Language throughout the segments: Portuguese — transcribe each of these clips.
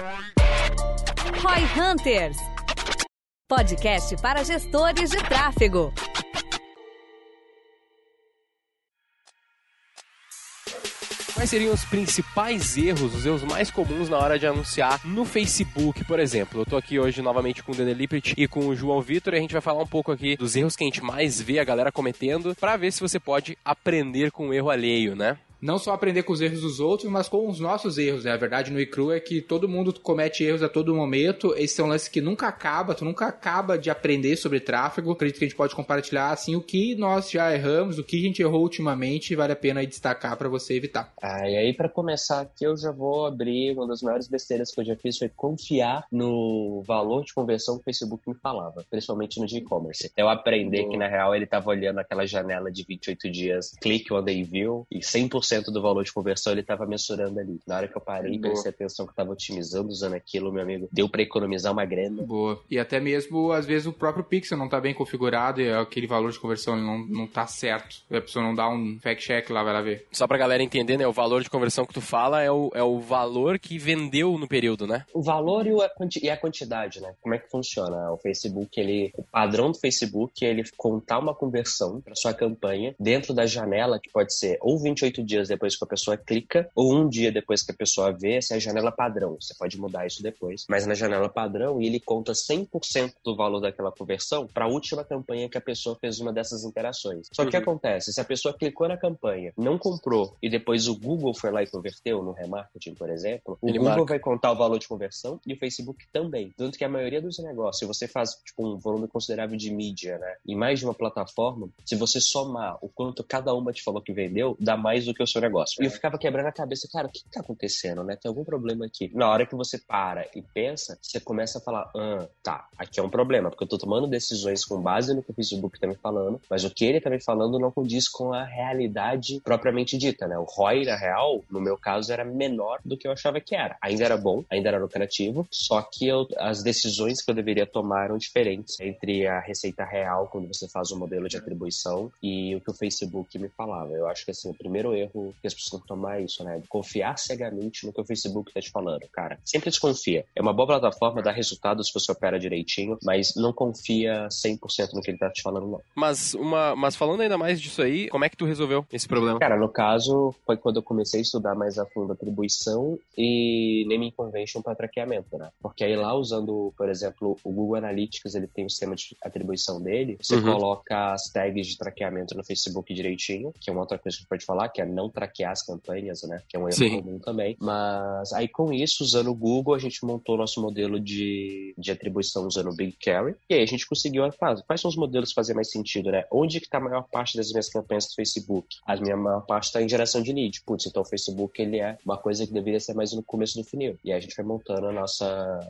Roy Hunters. Podcast para gestores de tráfego. Quais seriam os principais erros, os erros mais comuns na hora de anunciar no Facebook, por exemplo? Eu tô aqui hoje novamente com o Daniel Lippert e com o João Vitor e a gente vai falar um pouco aqui dos erros que a gente mais vê a galera cometendo para ver se você pode aprender com o erro alheio, né? Não só aprender com os erros dos outros, mas com os nossos erros, né? A verdade no iCru é que todo mundo comete erros a todo momento. Esse é um lance que nunca acaba, tu nunca acaba de aprender sobre tráfego. Acredito que a gente pode compartilhar, assim, o que nós já erramos, o que a gente errou ultimamente, vale a pena destacar para você evitar. Ah, e aí para começar aqui, eu já vou abrir uma das maiores besteiras que eu já fiz foi confiar no valor de conversão que o Facebook me falava, principalmente no e-commerce. Eu aprender que, na real, ele tava olhando aquela janela de 28 dias, click on the view, e 100% do valor de conversão ele estava mensurando ali. Na hora que eu parei e prestei atenção que estava otimizando usando aquilo, meu amigo, deu para economizar uma grana. Boa. E até mesmo, às vezes, o próprio pixel não tá bem configurado e aquele valor de conversão não, não tá certo. A pessoa não dá um fact check lá, vai lá ver. Só pra galera entender, né? O valor de conversão que tu fala é o, é o valor que vendeu no período, né? O valor e, a, e a quantidade, né? Como é que funciona? O Facebook, ele. O padrão do Facebook é ele contar uma conversão para sua campanha dentro da janela, que pode ser ou 28 dias depois que a pessoa clica, ou um dia depois que a pessoa vê, essa é a janela padrão. Você pode mudar isso depois. Mas na janela padrão, ele conta 100% do valor daquela conversão para a última campanha que a pessoa fez uma dessas interações. Só que o que uhum. acontece? Se a pessoa clicou na campanha, não comprou, e depois o Google foi lá e converteu no remarketing, por exemplo, o ele Google marca. vai contar o valor de conversão e o Facebook também. Tanto que a maioria dos negócios, se você faz tipo, um volume considerável de mídia, né, em mais de uma plataforma, se você somar o quanto cada uma te falou que vendeu, dá mais do que o seu negócio. E eu ficava quebrando a cabeça, cara, o que tá acontecendo, né? Tem algum problema aqui. Na hora que você para e pensa, você começa a falar, ah, tá, aqui é um problema, porque eu tô tomando decisões com base no que o Facebook tá me falando, mas o que ele tá me falando não condiz com a realidade propriamente dita, né? O ROI, na real, no meu caso, era menor do que eu achava que era. Ainda era bom, ainda era lucrativo, só que eu, as decisões que eu deveria tomar eram diferentes entre a receita real, quando você faz o um modelo de atribuição, e o que o Facebook me falava. Eu acho que, assim, o primeiro erro que as pessoas tomar é isso, né? Confiar cegamente no que o Facebook tá te falando, cara. Sempre desconfia. É uma boa plataforma, dá resultados se você opera direitinho, mas não confia 100% no que ele tá te falando, não. Mas, uma, mas falando ainda mais disso aí, como é que tu resolveu esse problema? Cara, no caso, foi quando eu comecei a estudar mais a fundo atribuição e naming convention para traqueamento, né? Porque aí lá usando, por exemplo, o Google Analytics, ele tem o sistema de atribuição dele, você uhum. coloca as tags de traqueamento no Facebook direitinho, que é uma outra coisa que a gente pode falar, que é não traquear as campanhas, né? Que é um erro Sim. comum também. Mas aí com isso, usando o Google, a gente montou nosso modelo de, de atribuição usando o Big Carry. E aí a gente conseguiu, quais, quais são os modelos que fazem mais sentido, né? Onde que tá a maior parte das minhas campanhas do Facebook? A minha maior parte está em geração de lead. Putz, então o Facebook, ele é uma coisa que deveria ser mais no começo do funil. E aí a gente vai montando a nossa,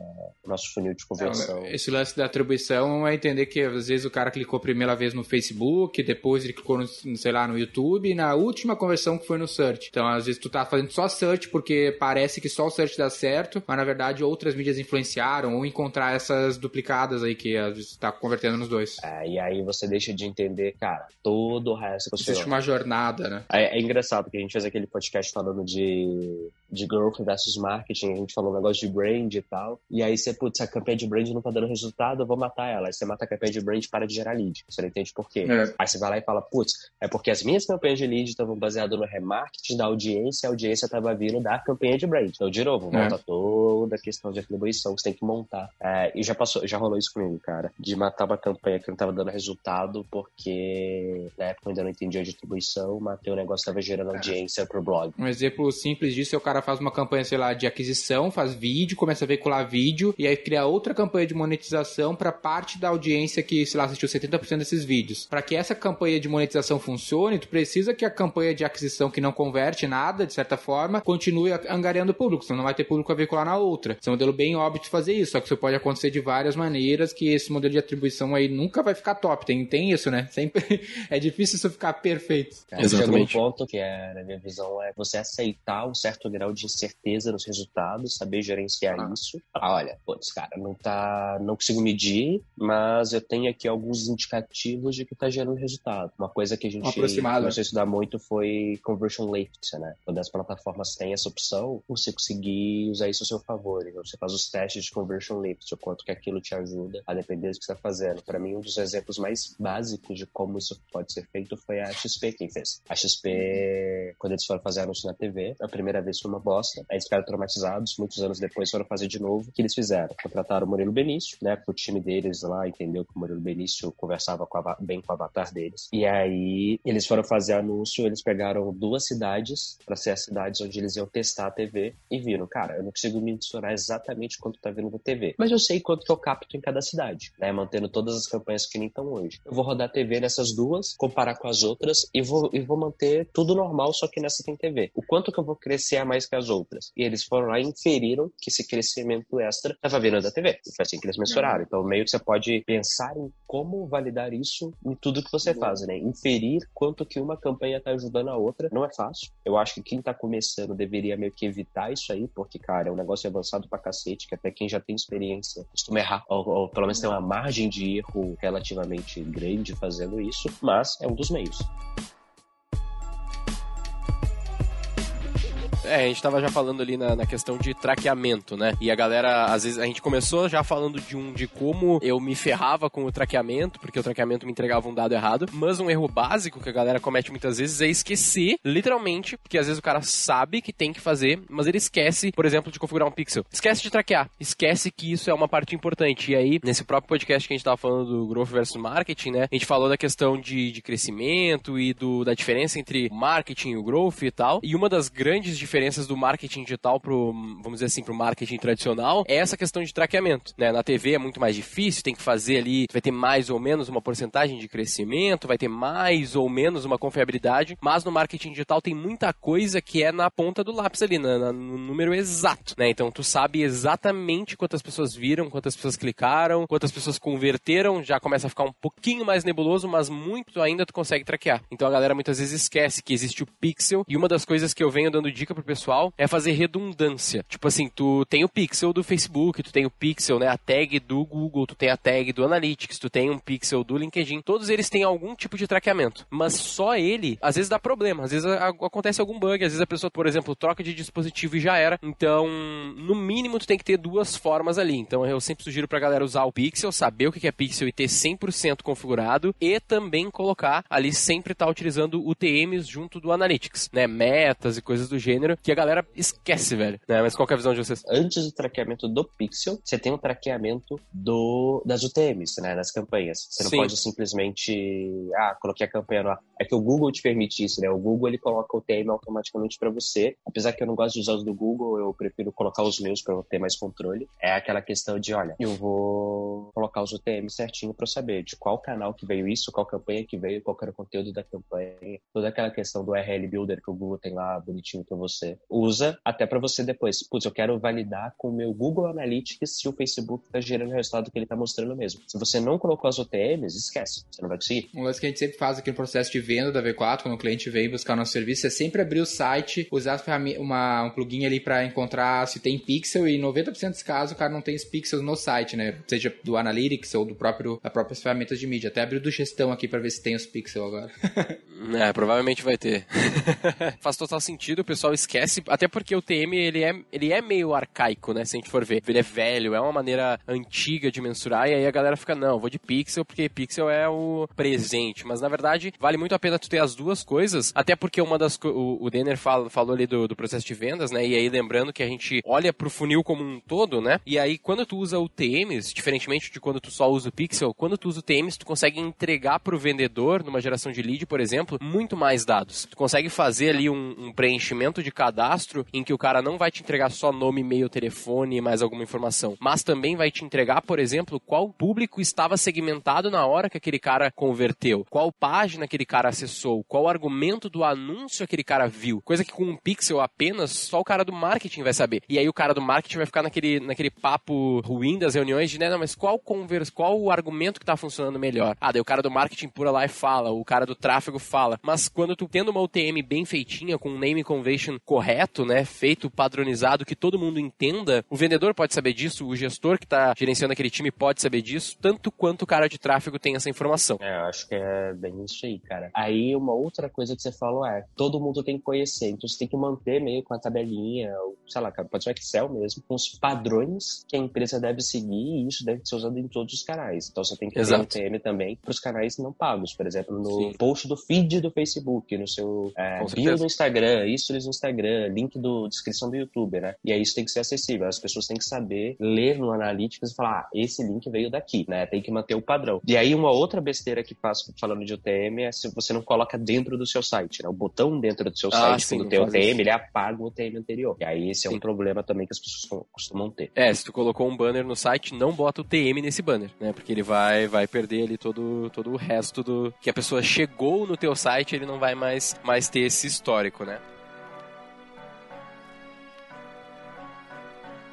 o nosso funil de conversão. Esse lance da atribuição é entender que às vezes o cara clicou a primeira vez no Facebook, depois ele clicou no, sei lá, no YouTube, e na última conversão que foi no search. Então, às vezes tu tá fazendo só search porque parece que só o search dá certo, mas na verdade outras mídias influenciaram ou encontrar essas duplicadas aí que às vezes tá convertendo nos dois. É, e aí você deixa de entender, cara, todo o resto que você. Existe uma jornada, né? É, é engraçado que a gente fez aquele podcast falando de, de growth versus marketing, a gente falou um negócio de brand e tal. E aí você, putz, a campanha de brand não tá dando resultado, eu vou matar ela. Aí você mata a campanha de brand para de gerar lead. Você não entende por quê. É. Aí você vai lá e fala, putz, é porque as minhas campanhas de lead estavam baseadas no remarketing da audiência, a audiência estava vindo da campanha de brand. Então, de novo, volta é. toda a questão de atribuição que você tem que montar. É, e já passou, já rolou isso comigo, cara. De matar uma campanha que não estava dando resultado, porque na época eu ainda não entendia de atribuição, matei o negócio estava gerando audiência pro blog. Um exemplo simples disso é o cara faz uma campanha, sei lá, de aquisição, faz vídeo, começa a veicular vídeo, e aí cria outra campanha de monetização para parte da audiência que, sei lá, assistiu 70% desses vídeos. Para que essa campanha de monetização funcione, tu precisa que a campanha de aquisição que não converte nada, de certa forma, continue angariando público, senão não vai ter público a veicular na outra. Esse é um modelo bem óbvio de fazer isso, só que isso pode acontecer de várias maneiras, que esse modelo de atribuição aí nunca vai ficar top. Tem, tem isso, né? Sempre é difícil isso ficar perfeito. É, Exatamente. um ponto que é, na minha visão, é você aceitar um certo grau grau de incerteza nos resultados, saber gerenciar ah. isso. Ah, olha, putz, cara, não tá, não consigo medir, mas eu tenho aqui alguns indicativos de que tá gerando resultado. Uma coisa que a gente começou a estudar muito foi conversion lift, né? Quando as plataformas têm essa opção, você conseguir usar isso a seu favor. Então, você faz os testes de conversion lift, o quanto que aquilo te ajuda a depender do que você está fazendo. Para mim, um dos exemplos mais básicos de como isso pode ser feito foi a XP quem fez. A XP, quando eles foram fazer anúncio na TV, a primeira vez foi uma bosta, aí eles ficaram traumatizados, muitos anos depois foram fazer de novo. O que eles fizeram? Contrataram o Murilo Benício, né? Porque o time deles lá entendeu que o Murilo Benício conversava com a, bem com o avatar deles. E aí, eles foram fazer anúncio, eles pegaram duas cidades para ser as cidades onde eles iam testar a TV e viram, cara, eu não consigo mensurar exatamente quanto tá vindo na TV, mas eu sei quanto que eu capto em cada cidade, né? Mantendo todas as campanhas que nem estão hoje. Eu vou rodar TV nessas duas, comparar com as outras e vou, e vou manter tudo normal, só que nessa tem TV. O quanto que eu vou crescer a mais que as outras? E eles foram lá e inferiram que esse crescimento extra estava vindo da TV. Foi assim que eles mensuraram. Então, meio que você pode pensar em como validar isso em tudo que você faz, né? Inferir quanto que uma campanha está ajudando a outra não é fácil. Eu acho que quem está começando deveria meio que evitar isso aí, porque, cara, é um negócio avançado pra cacete, que até quem já tem experiência costuma errar, ou, ou pelo menos tem uma margem de erro relativamente grande fazendo isso, mas é um dos meios. É, a gente tava já falando ali na, na, questão de traqueamento, né? E a galera, às vezes, a gente começou já falando de um de como eu me ferrava com o traqueamento, porque o traqueamento me entregava um dado errado. Mas um erro básico que a galera comete muitas vezes é esquecer, literalmente, porque às vezes o cara sabe que tem que fazer, mas ele esquece, por exemplo, de configurar um pixel. Esquece de traquear. Esquece que isso é uma parte importante. E aí, nesse próprio podcast que a gente tava falando do Growth versus Marketing, né? A gente falou da questão de, de crescimento e do, da diferença entre marketing e o growth e tal. E uma das grandes diferenças diferenças do marketing digital pro, vamos dizer assim, pro marketing tradicional é essa questão de traqueamento, né? Na TV é muito mais difícil, tem que fazer ali, vai ter mais ou menos uma porcentagem de crescimento, vai ter mais ou menos uma confiabilidade, mas no marketing digital tem muita coisa que é na ponta do lápis ali, na, na, no número exato, né? Então tu sabe exatamente quantas pessoas viram, quantas pessoas clicaram, quantas pessoas converteram, já começa a ficar um pouquinho mais nebuloso, mas muito ainda tu consegue traquear. Então a galera muitas vezes esquece que existe o pixel e uma das coisas que eu venho dando dica pro pessoal é fazer redundância. Tipo assim, tu tem o pixel do Facebook, tu tem o pixel, né, a tag do Google, tu tem a tag do Analytics, tu tem um pixel do LinkedIn. Todos eles têm algum tipo de traqueamento, mas só ele, às vezes dá problema, às vezes a, a, acontece algum bug, às vezes a pessoa, por exemplo, troca de dispositivo e já era. Então, no mínimo tu tem que ter duas formas ali. Então, eu sempre sugiro pra galera usar o pixel, saber o que é pixel e ter 100% configurado e também colocar ali sempre estar tá utilizando UTMs junto do Analytics, né, metas e coisas do gênero que a galera esquece, velho. Né? Mas qual é a visão de vocês? Antes do traqueamento do Pixel, você tem o traqueamento do, das UTMs, né? Das campanhas. Você não Sim. pode simplesmente, ah, coloquei a campanha no ar. É que o Google te permite isso, né? O Google, ele coloca o TM automaticamente para você. Apesar que eu não gosto de usar os do Google, eu prefiro colocar os meus para eu ter mais controle. É aquela questão de, olha, eu vou colocar os UTMs certinho para eu saber de qual canal que veio isso, qual campanha que veio, qual era o conteúdo da campanha. Toda aquela questão do URL Builder que o Google tem lá bonitinho para você usa até para você depois. Putz, eu quero validar com o meu Google Analytics se o Facebook está gerando o resultado que ele está mostrando mesmo. Se você não colocou as OTMs, esquece, você não vai conseguir. Um lance que a gente sempre faz aqui no processo de venda da V4, quando o cliente vem buscar o nosso serviço, é sempre abrir o site, usar uma, um plugin ali para encontrar se tem pixel e 90% dos casos o cara não tem os pixels no site, né? Seja do Analytics ou do próprio da próprias ferramentas de mídia. Até abrir do gestão aqui para ver se tem os pixels agora. é, provavelmente vai ter. Faz total sentido, o pessoal esquece esquece, até porque o TM ele é, ele é meio arcaico, né? Se a gente for ver. Ele é velho, é uma maneira antiga de mensurar, e aí a galera fica, não, vou de pixel, porque pixel é o presente. Mas na verdade, vale muito a pena tu ter as duas coisas, até porque uma das. O, o Denner fala, falou ali do, do processo de vendas, né? E aí lembrando que a gente olha pro funil como um todo, né? E aí quando tu usa o TMs, diferentemente de quando tu só usa o pixel, quando tu usa o TMs, tu consegue entregar pro vendedor, numa geração de lead, por exemplo, muito mais dados. Tu consegue fazer ali um, um preenchimento de cadastro em que o cara não vai te entregar só nome, e-mail, telefone e mais alguma informação, mas também vai te entregar, por exemplo, qual público estava segmentado na hora que aquele cara converteu, qual página aquele cara acessou, qual argumento do anúncio aquele cara viu. Coisa que com um pixel apenas só o cara do marketing vai saber. E aí o cara do marketing vai ficar naquele, naquele papo ruim das reuniões de, né, não, mas qual conversa, qual o argumento que está funcionando melhor? Ah, daí o cara do marketing pura lá e fala, o cara do tráfego fala. Mas quando tu tendo uma UTM bem feitinha, com um name convention correto, né? Feito padronizado, que todo mundo entenda. O vendedor pode saber disso, o gestor que está gerenciando aquele time pode saber disso, tanto quanto o cara de tráfego tem essa informação. É, eu acho que é bem isso aí, cara. Aí uma outra coisa que você falou é, todo mundo tem que conhecer, então você tem que manter meio com a tabelinha, ou, sei lá, pode ser Excel mesmo, com os padrões que a empresa deve seguir e isso deve ser usado em todos os canais. Então você tem que Exato. ter um TM também para os canais não pagos, por exemplo, no Sim. post do feed do Facebook, no seu é, bio do Instagram, stories no Instagram, link do descrição do YouTube, né? E aí isso tem que ser acessível. As pessoas têm que saber ler no Analytics e falar, ah, esse link veio daqui, né? Tem que manter o padrão. E aí uma outra besteira que faço falando de UTM é se você não coloca dentro do seu site, né? O botão dentro do seu Ah, site, sim, quando tem UTM, isso. ele apaga o UTM anterior. E aí esse é Sim. um problema também que as pessoas costumam ter. É, se tu colocou um banner no site, não bota o TM nesse banner, né? Porque ele vai, vai perder ali todo, todo o resto do que a pessoa chegou no teu site, ele não vai mais, mais ter esse histórico, né?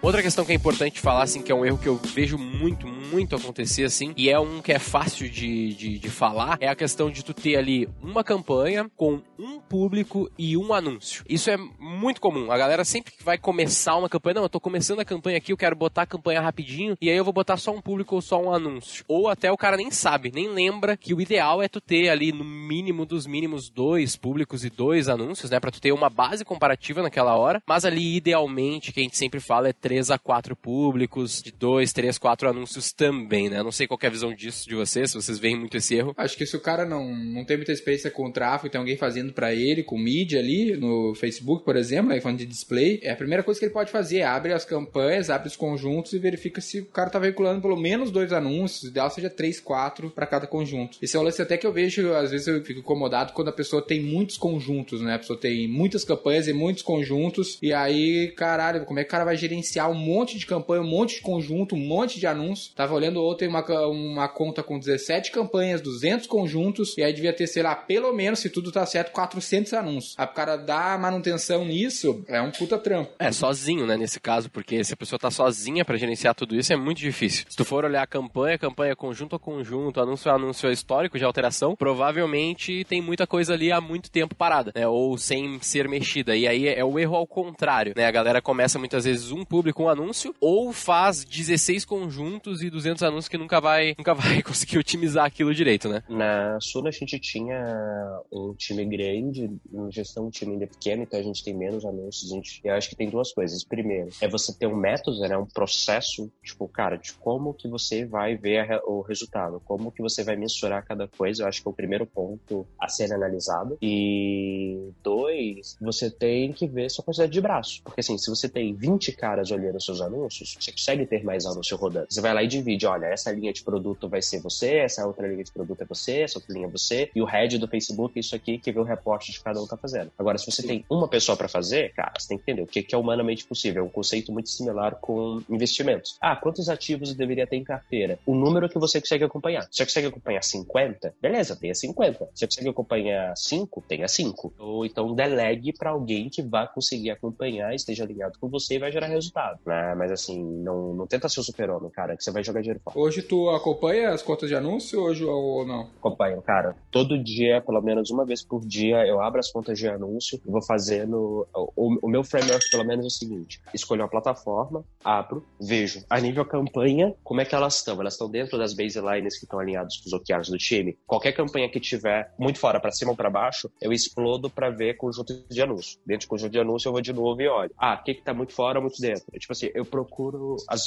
Outra questão que é importante falar, assim, que é um erro que eu vejo muito, muito acontecer, assim, e é um que é fácil de, de, de falar, é a questão de tu ter ali uma campanha com um público e um anúncio. Isso é muito comum. A galera sempre que vai começar uma campanha, não, eu tô começando a campanha aqui, eu quero botar a campanha rapidinho, e aí eu vou botar só um público ou só um anúncio. Ou até o cara nem sabe, nem lembra que o ideal é tu ter ali no mínimo dos mínimos dois públicos e dois anúncios, né, pra tu ter uma base comparativa naquela hora, mas ali idealmente, que a gente sempre fala, é três a quatro públicos, de dois, três, quatro anúncios também, né? Não sei qual é a visão disso de vocês, se vocês veem muito esse erro. Acho que se o cara não, não tem muita experiência com tráfego, tem alguém fazendo pra ele, com mídia ali, no Facebook, por exemplo, aí falando de display, é a primeira coisa que ele pode fazer, abre as campanhas, abre os conjuntos e verifica se o cara tá veiculando pelo menos dois anúncios, o ideal seja três, quatro pra cada conjunto. Esse é um lance até que eu vejo, às vezes eu fico incomodado quando a pessoa tem muitos conjuntos, né? A pessoa tem muitas campanhas e muitos conjuntos, e aí, caralho, como é que o cara vai gerenciar um monte de campanha, um monte de conjunto, um monte de anúncio? Tava olhando ontem uma, uma conta com 17 campanhas, 200 conjuntos, e aí devia ter, sei lá, pelo menos, se tudo tá certo, 400 anúncios. Aí pro cara dar manutenção nisso, é um puta trampo. É, sozinho, né, nesse caso, porque se a pessoa tá sozinha pra gerenciar tudo isso, é muito difícil. Se tu for olhar campanha, campanha conjunto a conjunto, anúncio a anúncio histórico de alteração, provavelmente tem muita coisa ali há muito tempo parada, né, ou sem ser mexida. E aí é o erro ao contrário, né, a galera começa muitas vezes um público, um anúncio, ou faz 16 conjuntos e 200 anúncios que nunca vai, nunca vai conseguir otimizar aquilo direito, né. Na Suna a gente tinha um time grande, na gestão um time ainda pequeno, então a gente tem menos anúncios. A gente, eu acho que tem duas coisas. Primeiro, é você ter um método, né, um processo, tipo, cara, de como que você vai ver a o resultado, como que você vai mensurar cada coisa. Eu acho que é o primeiro ponto a ser analisado. E dois, você tem que ver sua quantidade de braço. Porque assim, se você tem 20 caras olhando seus anúncios, você consegue ter mais anúncio rodando. Você vai lá e divide, olha, essa linha de produto vai ser você, essa outra linha de produto é você, essa outra linha é você, e o head do Facebook é isso aqui que vê o reporte de cada um tá fazendo. Agora, se você tem uma pessoa para fazer, cara, você tem que entender o que é humanamente possível. É um conceito muito similar com investimentos. Ah, quantos ativos eu deveria ter em carteira? O número que você consegue acompanhar. Você consegue acompanhar 50, beleza, tenha 50. Se você consegue acompanhar 5, tenha 5. Ou então delegue para alguém que vá conseguir acompanhar, esteja alinhado com você e vai gerar resultado. Né? Mas assim, não, não tenta ser o super-homem, cara, que você vai jogar dinheiro fora. Hoje tu acompanha as contas de anúncio hoje ou não? acompanho, cara. Todo dia, pelo menos uma vez por dia, eu abro as contas de anúncio e vou fazendo. O, o meu framework, pelo menos, é o seguinte: escolho uma plataforma, abro, vejo a nível campanha, como é que elas estão. Elas estão dentro das baselines que estão alinhadas com os OKRs do time. Qualquer campanha que tiver muito fora, pra cima ou pra baixo, eu explodo pra ver conjunto de anúncio. Dentro de conjunto de anúncio, eu vou de novo e olho. Ah, o que que tá muito fora, muito dentro. Eu, tipo assim, eu procuro as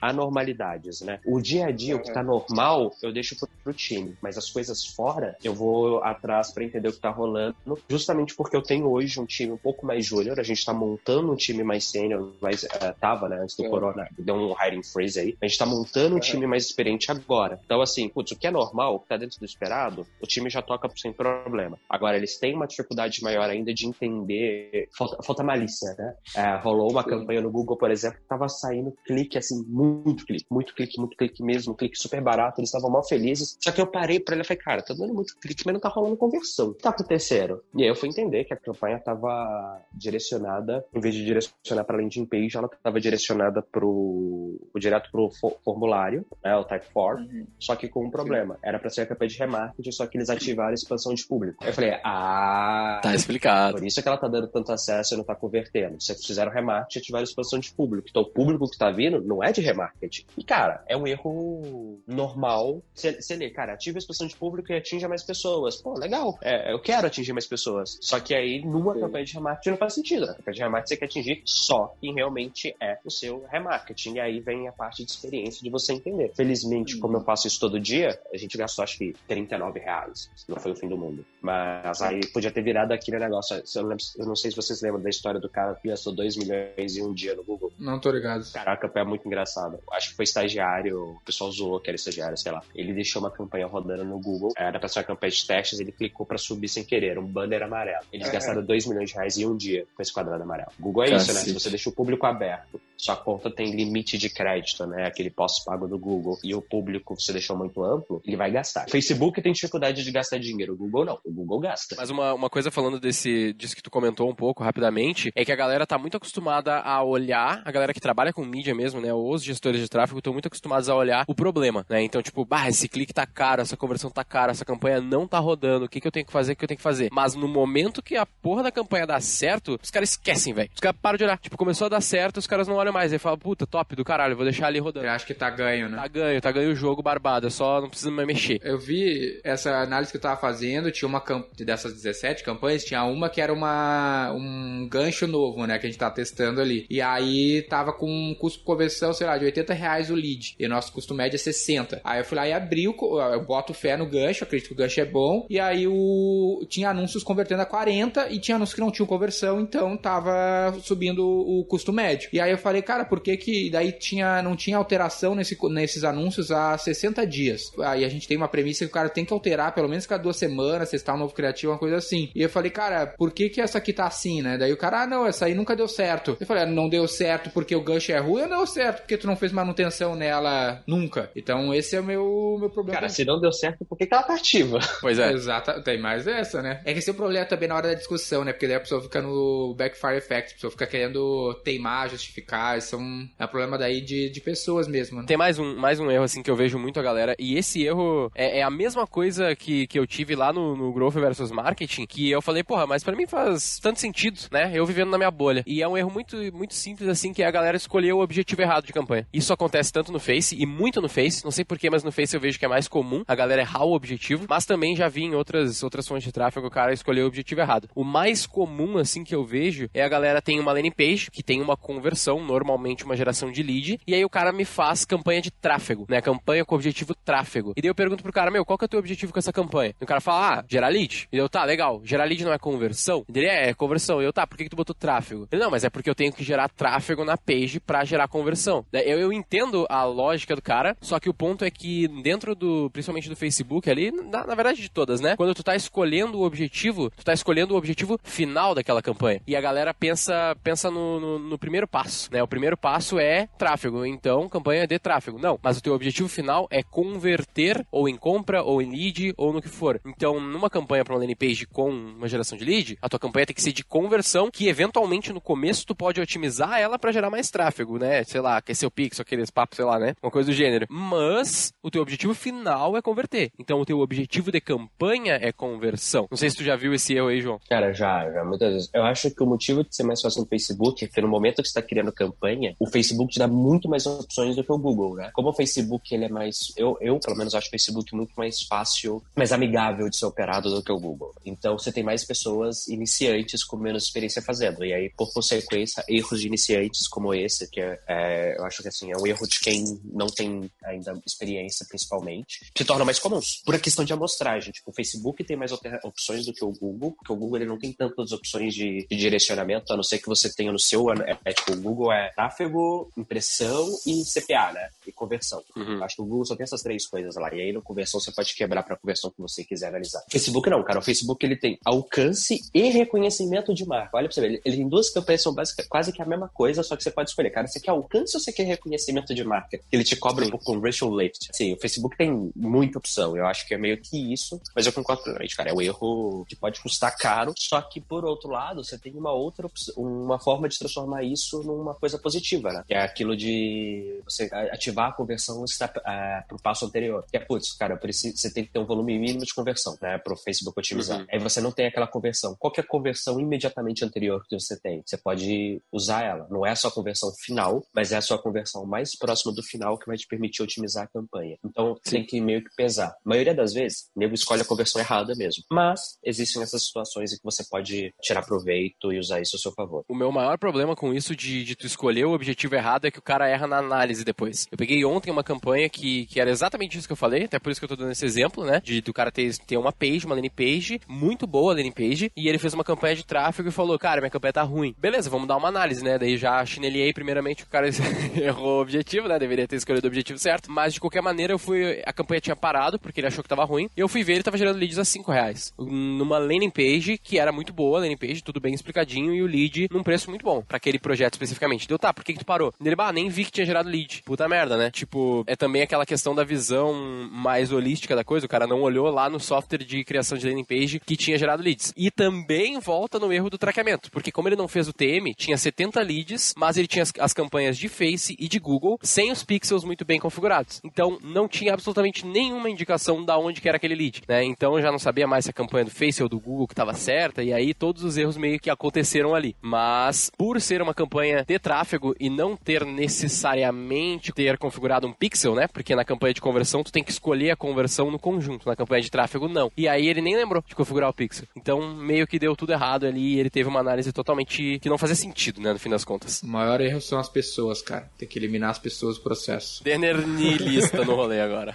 anormalidades, né? O dia a dia, o que tá normal, eu deixo pro, pro time. Mas as coisas fora, eu vou atrás pra entender o que tá rolando. Justamente porque eu tenho hoje um time um pouco mais júnior. A gente tá montando um time mais sênior, mais eh, tava, né? Antes do É. corona, deu um hiring freeze aí. A gente tá montando um time mais experiente agora. Então, assim, putz, o que é normal, o que tá dentro do esperado, o time já toca sem problema. Agora, eles têm uma dificuldade maior ainda de entender. Falta, falta malícia, né? É, rolou uma campanha no Google por exemplo, tava saindo clique, assim, muito clique, muito clique, muito clique mesmo, clique super barato, eles estavam mal felizes. Só que eu parei pra ele e falei, cara, tá dando muito clique, mas não tá rolando conversão. O que tá acontecendo? E aí eu fui entender que a campanha tava direcionada, em vez de direcionar pra landing page, ela tava direcionada pro, direto pro formulário, né, o Type 4, uhum. só que com um problema. Era pra ser a campanha de remarketing, só que eles ativaram a expansão de público. Aí eu falei, ah... Tá explicado. Por isso que ela tá dando tanto acesso e não tá convertendo. Vocês fizeram remarketing e ativaram a expansão de público. Então o público que tá vindo não é de remarketing. E, cara, é um erro normal. Você lê, cara, ativa a expansão de público e atinja mais pessoas. Pô, legal. É, eu quero atingir mais pessoas. Só que aí, numa Sim. campanha de remarketing, não faz sentido. Na campanha de remarketing, você quer atingir só quem realmente é o seu remarketing. E aí vem a parte de experiência de você entender. Felizmente, como eu faço isso todo dia, a gente gastou acho que 39 reais. Não foi o fim do mundo. Mas aí podia ter virado aquele negócio. Eu não, lembro, eu não sei se vocês lembram da história do cara que gastou 2 milhões em um dia no Google. Não tô ligado. Caraca, é muito engraçado. Acho que foi estagiário, o pessoal zoou que era estagiário, sei lá. Ele deixou uma campanha rodando no Google. Era pra ser uma campanha de testes, ele clicou pra subir sem querer, um banner amarelo. Eles é. gastaram 2 milhões de reais em um dia com esse quadrado amarelo. Google é Cacete. isso, né? Se você deixa o público aberto, sua conta tem limite de crédito, né? Aquele pós-pago do Google, e o público você deixou muito amplo, ele vai gastar. O Facebook tem dificuldade de gastar dinheiro, o Google não. O Google gasta. Mas uma, uma coisa falando desse, disso que tu comentou um pouco rapidamente, é que a galera tá muito acostumada a olhar, a galera que trabalha com mídia mesmo, né? Os gestores de tráfego estão muito acostumados a olhar o problema, né? Então, tipo, bah, esse clique tá caro, essa conversão tá cara, essa campanha não tá rodando, o que, que eu tenho que fazer, o que eu tenho que fazer. Mas no momento que a porra da campanha dá certo, os caras esquecem, velho. Os caras param de olhar. Tipo, começou a dar certo, os caras não olham mais. Aí fala, puta, top do caralho, vou deixar ali rodando. Eu acho que tá ganho, né? Tá ganho, tá ganho o jogo barbado, é só não precisa mais mexer. Eu vi essa análise que eu tava fazendo, tinha uma camp... dessas 17 campanhas, tinha uma que era uma um gancho novo, né, que a gente tá testando ali. E aí tava com um custo de conversão, sei lá, de 80 reais o lead. E o nosso custo médio é 60. Aí eu fui lá e abri, o... eu boto fé no gancho, acredito que o gancho é bom. E aí o tinha anúncios convertendo a 40 e tinha anúncios que não tinham conversão, então tava subindo o custo médio. E aí eu falei, cara, por que que daí tinha, não tinha alteração nesse, nesses anúncios há 60 dias? Aí a gente tem uma premissa que o cara tem que alterar pelo menos cada duas semanas, testar um novo criativo, uma coisa assim. E eu falei, cara, por que que essa aqui tá assim, né? Daí o cara, ah, não, essa aí nunca deu certo. Eu falei, ah, não deu certo porque o gancho é ruim ou não deu certo porque tu não fez manutenção nela nunca? Então esse é o meu, meu problema. Cara, se não deu certo, por que, que ela tá ativa? Pois é. Exato, tem mais essa, né? É que esse é o problema também na hora da discussão, né? Porque daí a pessoa fica no backfire effect, a pessoa fica querendo teimar, justificar, isso é é um problema daí de, de pessoas mesmo. Né? Tem mais um, mais um erro, assim, que eu vejo muito a galera, e esse erro é, é a mesma coisa que, que eu tive lá no, no Growth versus Marketing, que eu falei, porra, mas para mim faz tanto sentido, né? Eu vivendo na minha bolha. E é um erro muito, muito simples, assim, que é a galera escolher o objetivo errado de campanha. Isso acontece tanto no Face e muito no Face, não sei porquê, mas no Face eu vejo que é mais comum a galera errar o objetivo, mas também já vi em outras, outras fontes de tráfego o cara escolher o objetivo errado. O mais comum, assim, que eu vejo é a galera tem uma landing page que tem uma conversão, normalmente uma geração de lead, e aí o cara me faz campanha de tráfego, né? Campanha com objetivo tráfego. E daí eu pergunto pro cara, meu, qual que é o teu objetivo com essa campanha? E o cara fala, ah, gerar lead. E eu, tá, legal. Gerar lead não é conversão? E ele, é, é conversão. E eu, tá, por que, que tu botou tráfego? Ele, não, mas é porque eu tenho que gerar tráfego na page pra gerar conversão. Eu, eu entendo a lógica do cara, só que o ponto é que dentro do, principalmente do Facebook ali, na, na verdade de todas, né? Quando tu tá escolhendo o objetivo, tu tá escolhendo o objetivo final daquela campanha. E a galera pensa, pensa no, no, no primeiro passo, né? O primeiro passo é tráfego, então campanha de tráfego. Não, mas o teu objetivo final é converter ou em compra, ou em lead, ou no que for. Então, numa campanha para uma landing page com uma geração de lead, a tua campanha tem que ser de conversão, que eventualmente no começo tu pode otimizar ela para gerar mais tráfego, né? Sei lá, aquecer o pixel, aqueles papos, sei lá, né? Uma coisa do gênero. Mas o teu objetivo final é converter. Então, o teu objetivo de campanha é conversão. Não sei se tu já viu esse erro aí, João. Cara, já, já, muitas vezes. Eu acho que o motivo de ser mais fácil no Facebook é que no momento que você está criando campanha, o Facebook te dá muito mais opções do que o Google, né? Como o Facebook, ele é mais... Eu, eu pelo menos, acho o Facebook muito mais fácil, mais amigável de ser operado do que o Google. Então, você tem mais pessoas iniciantes com menos experiência fazendo. E aí, por consequência, erros de iniciantes como esse, que é, é eu acho que assim, é um erro de quem não tem ainda experiência, principalmente, se torna mais comuns. Por a questão de amostragem. Tipo, o Facebook tem mais opções do que o Google, porque o Google ele não tem tantas opções de, de direcionamento, a não ser que você tenha no seu. É, é tipo, o Google é tráfego, impressão e CPA, né? E conversão. Uhum. Acho que o Google só tem essas três coisas lá. E aí no conversão você pode quebrar pra conversão que você quiser analisar. Facebook não, cara. O Facebook ele tem alcance e reconhecimento de marca. Olha pra você ver, ele, ele tem duas campanhas que são quase que a mesma coisa, só que você pode escolher, cara, você quer alcance ou você quer reconhecimento de marca? Ele te cobra um pouco conversion lift. Sim, o Facebook tem muita opção. Eu acho que é meio que isso, mas eu concordo plenamente, cara. É um erro que pode custar caro, só que por outro lado, você tem uma outra opção, uma forma de transformar isso numa coisa positiva, né? Que é aquilo de você ativar a conversão step, uh, pro passo anterior. Que é, putz, cara, preciso, você tem que ter um volume mínimo de conversão, né? Pro Facebook otimizar. Uhum. Aí você não tem aquela conversão. Qual que é a conversão imediatamente anterior que você tem? Você pode usar ela. Não é a sua conversão final, mas é a sua conversão mais próxima do final que vai te permitir otimizar a campanha. Então, Sim. tem que meio que pesar. A maioria das vezes, o nego escolhe a conversão errada mesmo. Mas existem essas situações em que você pode tirar proveito e usar isso a seu favor. O meu maior problema com isso de, de tu escolher o objetivo errado é que o cara erra na análise depois. Eu peguei ontem uma campanha que, que era exatamente isso que eu falei, até por isso que eu tô dando esse exemplo, né? De do cara ter, ter uma page, uma landing page, muito boa a landing page, e ele fez uma campanha de tráfego e falou, cara, minha campanha tá ruim. Beleza, vamos dar uma análise, né? Daí já chinelei primeiramente que o cara errou o objetivo, né? Deveria ter escolhido o objetivo certo. Mas de qualquer maneira, eu fui. A campanha tinha parado, porque ele achou que tava ruim. E eu fui ver, ele tava gerando leads a 5 reais. Numa landing page, que era muito boa, landing page, tudo bem explicadinho, e o lead num preço muito bom. para aquele projeto especificamente. Deu, tá, por que, que tu parou? Ele, bah, nem vi que tinha gerado lead. Puta merda, né? Tipo, é também aquela questão da visão mais holística da coisa. O cara não olhou lá no software de criação de landing page que tinha gerado leads. E também volta no erro do traqueamento. Porque como ele não fez o TM, tinha 70 leads, mas ele tinha as, as campanhas de Face e de Google sem os pixels muito bem configurados. Então não tinha absolutamente nenhuma indicação da onde que era aquele lead, né? Então eu já não sabia mais se a campanha do Face ou do Google que estava certa e aí todos os erros meio que aconteceram ali. Mas por ser uma campanha de tráfego e não ter necessariamente ter configurado um pixel, né? Porque na campanha de conversão tu tem que escolher a conversão no conjunto, na campanha de tráfego não. E aí ele nem lembrou de configurar o pixel. Então meio que deu tudo errado ali e ele teve uma análise totalmente que não fazia sentido, né, no fim das contas. O maior erro são as pessoas, cara. Tem que eliminar as pessoas do processo. Denner nihilista no rolê agora.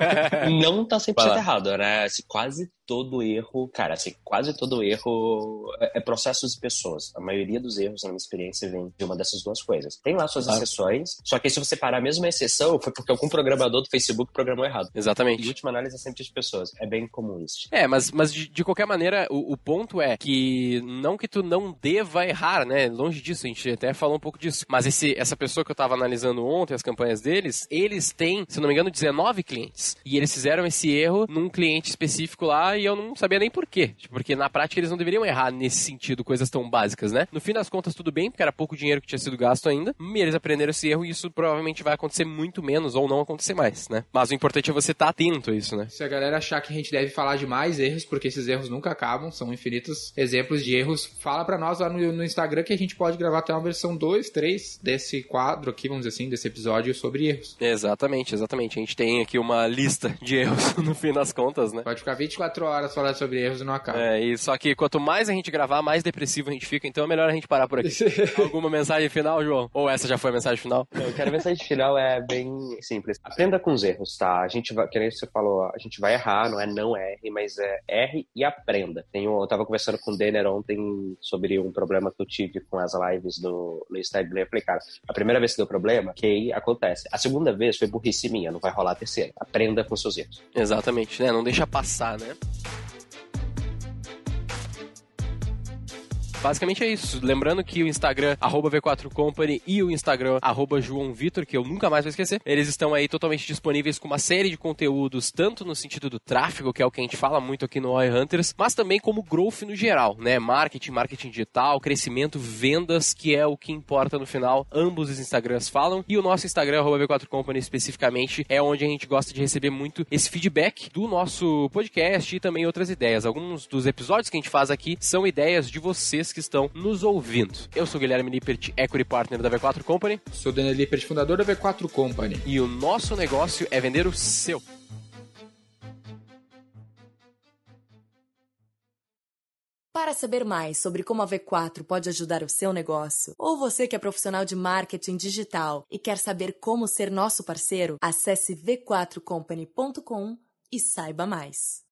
não tá 100% errado, né? Quase todo erro, cara, assim, quase todo erro é, é processos e pessoas. A maioria dos erros, na minha experiência, vem de uma dessas duas coisas. Tem lá suas ah. exceções, só que se você parar mesmo a exceção, foi porque algum programador do Facebook programou errado. Exatamente. E última análise é sempre de pessoas. É bem comum isso. É, mas, mas de, de qualquer maneira, o, o, ponto é que não que tu não deva errar, né? Longe disso, a gente até falou um pouco disso. Mas esse, essa pessoa que eu tava analisando ontem, as campanhas deles, eles têm, se não me engano, 19 clientes. E eles fizeram esse erro num cliente específico lá e eu não sabia nem por quê. Tipo, porque na prática eles não deveriam errar nesse sentido, coisas tão básicas, né? No fim das contas, tudo bem, porque era pouco dinheiro que tinha sido gasto ainda. E eles aprenderam esse erro e isso provavelmente vai acontecer muito menos ou não acontecer mais, né? Mas o importante é você estar tá atento a isso, né? Se a galera achar que a gente deve falar de mais erros, porque esses erros nunca acabam, são infinitos exemplos de erros, fala para nós lá no, no, Instagram que a gente pode gravar até uma versão 2, 3 desse quadro aqui, vamos dizer assim, desse episódio sobre erros. Exatamente, exatamente. A gente tem aqui uma lista de erros no fim das contas, né? Pode ficar 24 horas falando sobre erros e não acaba. É, e só que quanto mais a gente gravar, mais depressivo a gente fica, então é melhor a gente parar por aqui. Alguma mensagem final, João? Ou essa já foi a mensagem final? Eu quero a mensagem final é bem simples. Aprenda com os erros, tá? A gente vai, que nem você falou, a gente vai errar, não é não erre, mas é erre e aprenda. Tenho, eu tava conversando com o Denner ontem sobre um problema que eu tive com as lives do, no Instagram. Eu falei, cara, a primeira vez que deu problema, que acontece. A segunda vez foi burrice minha, não vai rolar a terceira. Aprenda com seus erros. Exatamente, né? Não deixa passar, né? Basicamente é isso. Lembrando que o Instagram, V4Company e o Instagram, João Vitor, que eu nunca mais vou esquecer, eles estão aí totalmente disponíveis com uma série de conteúdos, tanto no sentido do tráfego, que é o que a gente fala muito aqui no Oi Hunters, mas também como growth no geral, né? Marketing, marketing digital, crescimento, vendas, que é o que importa no final. Ambos os Instagrams falam. E o nosso Instagram, V4Company especificamente, é onde a gente gosta de receber muito esse feedback do nosso podcast e também outras ideias. Alguns dos episódios que a gente faz aqui são ideias de vocês que estão nos ouvindo. Eu sou Guilherme Lippert, Equity Partner da V4 Company. Sou Daniel Lippert, fundador da V4 Company. E o nosso negócio é vender o seu. Para saber mais sobre como a V4 pode ajudar o seu negócio, ou você que é profissional de marketing digital e quer saber como ser nosso parceiro, acesse v4company.com e saiba mais.